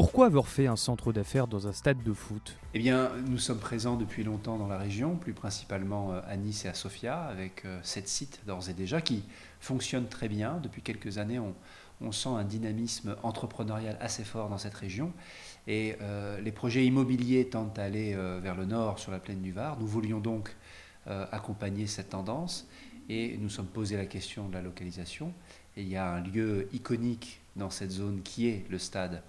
Pourquoi avoir fait un centre d'affaires dans un stade de foot? Eh bien, nous sommes présents depuis longtemps dans la région, plus principalement euh, à Nice et à Sofia, avec euh, sept sites d'ores et déjà qui fonctionnent très bien. Depuis quelques années, on, sent un dynamisme entrepreneurial assez fort dans cette région. Et euh, les projets immobiliers tendent à aller vers le nord, sur la plaine du Var. Nous voulions donc accompagner cette tendance et nous sommes posé la question de la localisation. Et il y a un lieu iconique dans cette zone qui est le stade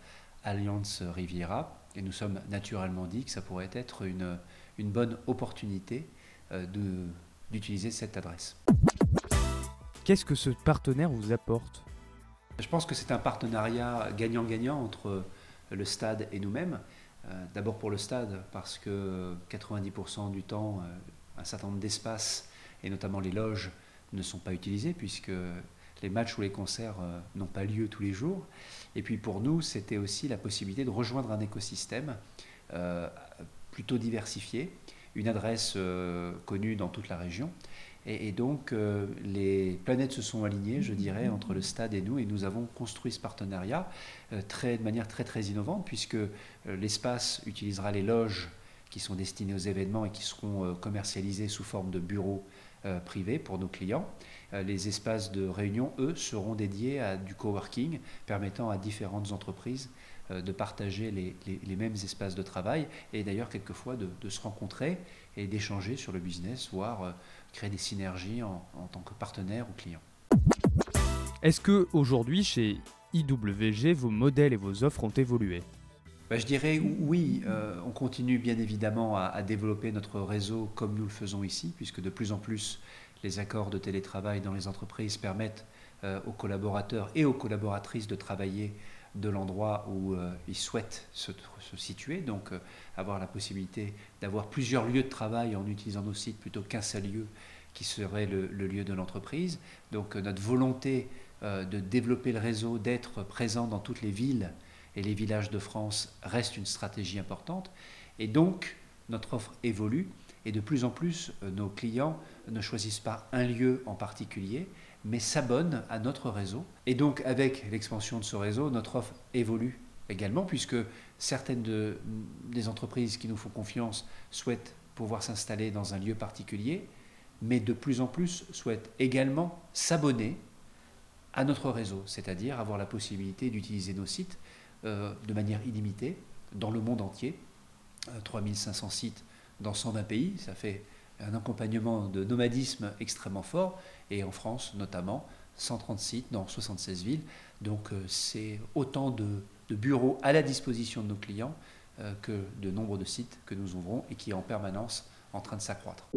Alliance Riviera. Et nous sommes naturellement dit que ça pourrait être une, une bonne opportunité euh, d'utiliser cette adresse. Qu'est-ce que ce partenaire vous apporte? Je pense que c'est un partenariat gagnant-gagnant entre le stade et nous-mêmes. Euh, d'abord pour le stade, parce que 90% du temps, euh, un certain nombre d'espaces, et notamment les loges, ne sont pas utilisés, puisque les matchs ou les concerts euh, n'ont pas lieu tous les jours. Et puis pour nous, c'était aussi la possibilité de rejoindre un écosystème euh, plutôt diversifié, une adresse euh, connue dans toute la région. Et, donc les planètes se sont alignées, je dirais, entre le stade et nous, et nous avons construit ce partenariat de manière très très innovante, puisque l'espace utilisera les loges qui sont destinées aux événements et qui seront commercialisées sous forme de bureaux privés pour nos clients. Euh, les espaces de réunion, eux, seront dédiés à du coworking, permettant à différentes entreprises euh, de partager les, mêmes espaces de travail et d'ailleurs quelquefois de, se rencontrer et d'échanger sur le business, voire euh, créer des synergies en, tant que partenaire ou client. Est-ce que aujourd'hui chez IWG, vos modèles et vos offres ont évolué? Bah, je dirais oui, on continue bien évidemment à, développer notre réseau comme nous le faisons ici, puisque de plus en plus les accords de télétravail dans les entreprises permettent euh, aux collaborateurs et aux collaboratrices de travailler de l'endroit où euh, ils souhaitent se, situer, donc euh, avoir la possibilité d'avoir plusieurs lieux de travail en utilisant nos sites plutôt qu'un seul lieu qui serait le, lieu de l'entreprise. Donc notre volonté de développer le réseau, d'être présent dans toutes les villes et les villages de France reste une stratégie importante. Et donc notre offre évolue et de plus en plus, euh, nos clients ne choisissent pas un lieu en particulier, mais s'abonnent à notre réseau. Et donc, avec l'expansion de ce réseau, notre offre évolue également, puisque certaines des entreprises qui nous font confiance souhaitent pouvoir s'installer dans un lieu particulier, mais de plus en plus souhaitent également s'abonner à notre réseau, c'est-à-dire avoir la possibilité d'utiliser nos sites de manière illimitée dans le monde entier. 3500 euh, sites dans 120 pays. Ça fait un accompagnement de nomadisme extrêmement fort. Et en France, notamment, 130 sites dans 76 villes. Donc euh, c'est autant de, bureaux à la disposition de nos clients euh, que de nombre de sites que nous ouvrons et qui est en permanence en train de s'accroître.